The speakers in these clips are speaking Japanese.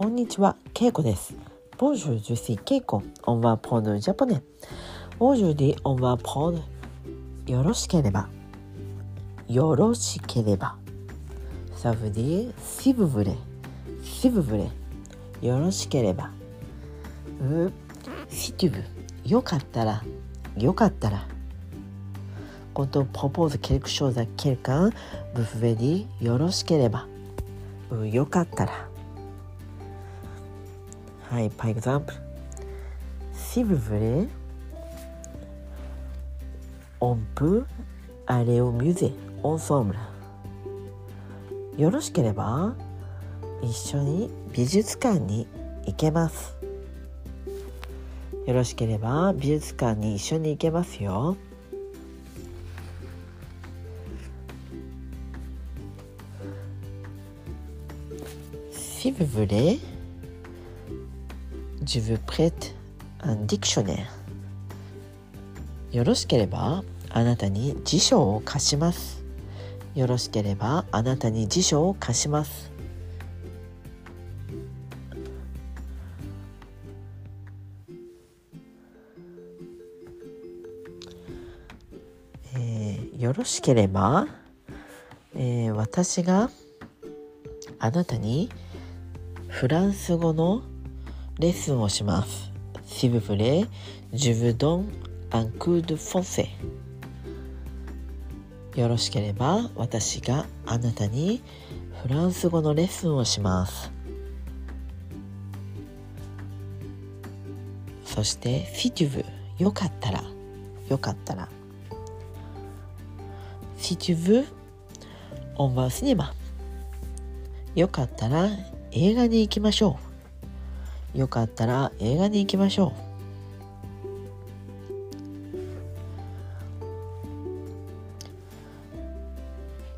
こんにちは、ケイコです。Bonjour, je suis Keiko. On va prendre le japonais. Aujourd'hui, on va prendre よろしければ。よろしければ。Ça veut dire si vous voulez. Si vous voulez. よろしければ。う si tu veux. よかったら。よかったら。Quand on propose quelque chose à quelqu'un, vous pouvez dire よろしければ。うよかったら。はい、par exemple, si vous voulez, on peut aller au musée ensemble. よろしければ一緒に美術館に行けます。よろしければ美術館に一緒に行けますよ。Si vous voulez, je vous prête un dictionnaire? よろしければあなたに辞書を貸します。よろしければあなたに辞書を貸します。えーよろしければ、えー私があなたにフランス語のレッスンをします。よろしければ私があなたにフランス語のレッスンをします。そしてフィテュブ、よかったら、よかったら。フィテュブ、オンバースニマ。よかったら映画に行きましょう。よかったら映画に行きましょう。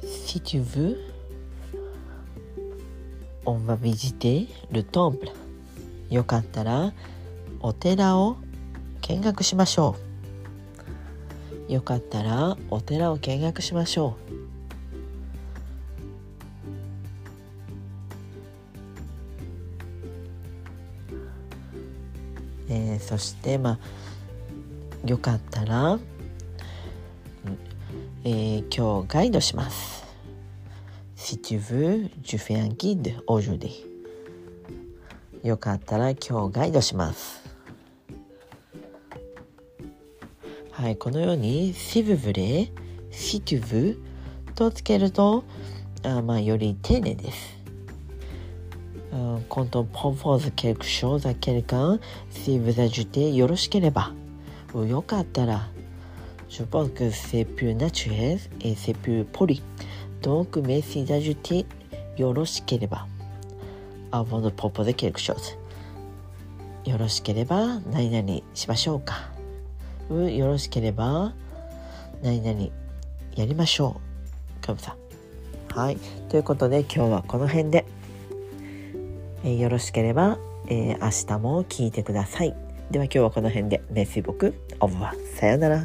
Si tu veux, on va visiter le temple. よかったらお寺を見学しましょう。よかったらお寺を見学しましょう。えーそしてまあよかったら、えー今日ガイドします。Si tu veux, je fais un guide aujourd'hui. よかったら今日ガイドします。はい、このように si vous voulez, si tu veux とつけるとあまあより丁寧です。Euh, quand on propose quelque chose à quelqu'un, si vous ajoutez よろしければ ou よかったら je pense que c'est plus naturel et c'est plus poli. Donc, merci d'ajouter よろしければ avant de proposer quelque chose. よろしければ何々しましょうか。うよろしければ何々やりましょう。かぶさん。はい。ということで今日はこの辺で。えーよろしければ、えー明日も聞いてください。では今日はこの辺で。メッシ僕、オブはさようなら。